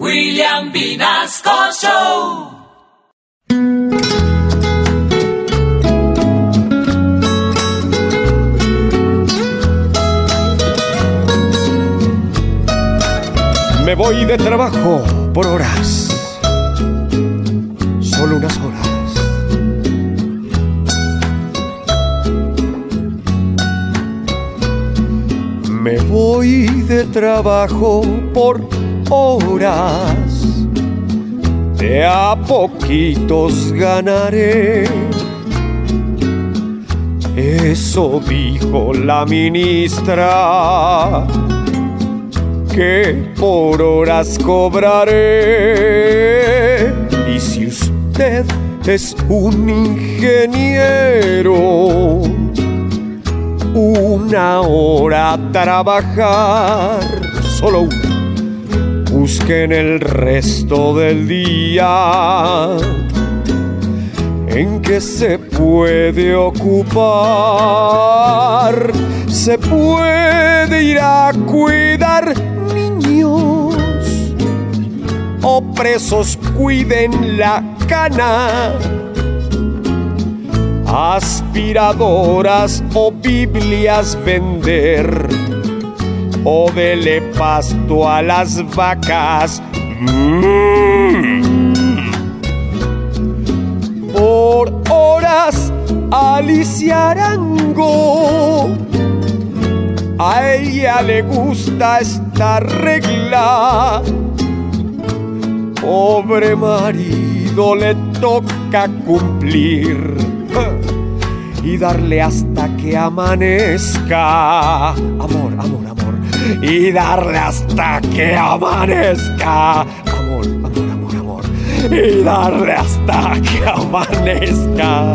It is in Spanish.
William Vinasco Show. Me voy de trabajo por horas, solo unas horas. Me voy de trabajo por horas, de a poquitos ganaré. Eso dijo la ministra que por horas cobraré. Y si usted es un ingeniero, una hora trabajar, solo una. Busquen el resto del día en que se puede ocupar. Se puede ir a cuidar niños o presos cuiden la cana. Aspiradoras o Biblias vender o dele pasto a las vacas. Mm. Por horas Alicia Arango. A ella le gusta esta regla. Pobre marido le toca cumplir y darle hasta que amanezca. Amor, amor, amor. Y darle hasta que amanezca. Amor, amor, amor, amor. Y darle hasta que amanezca.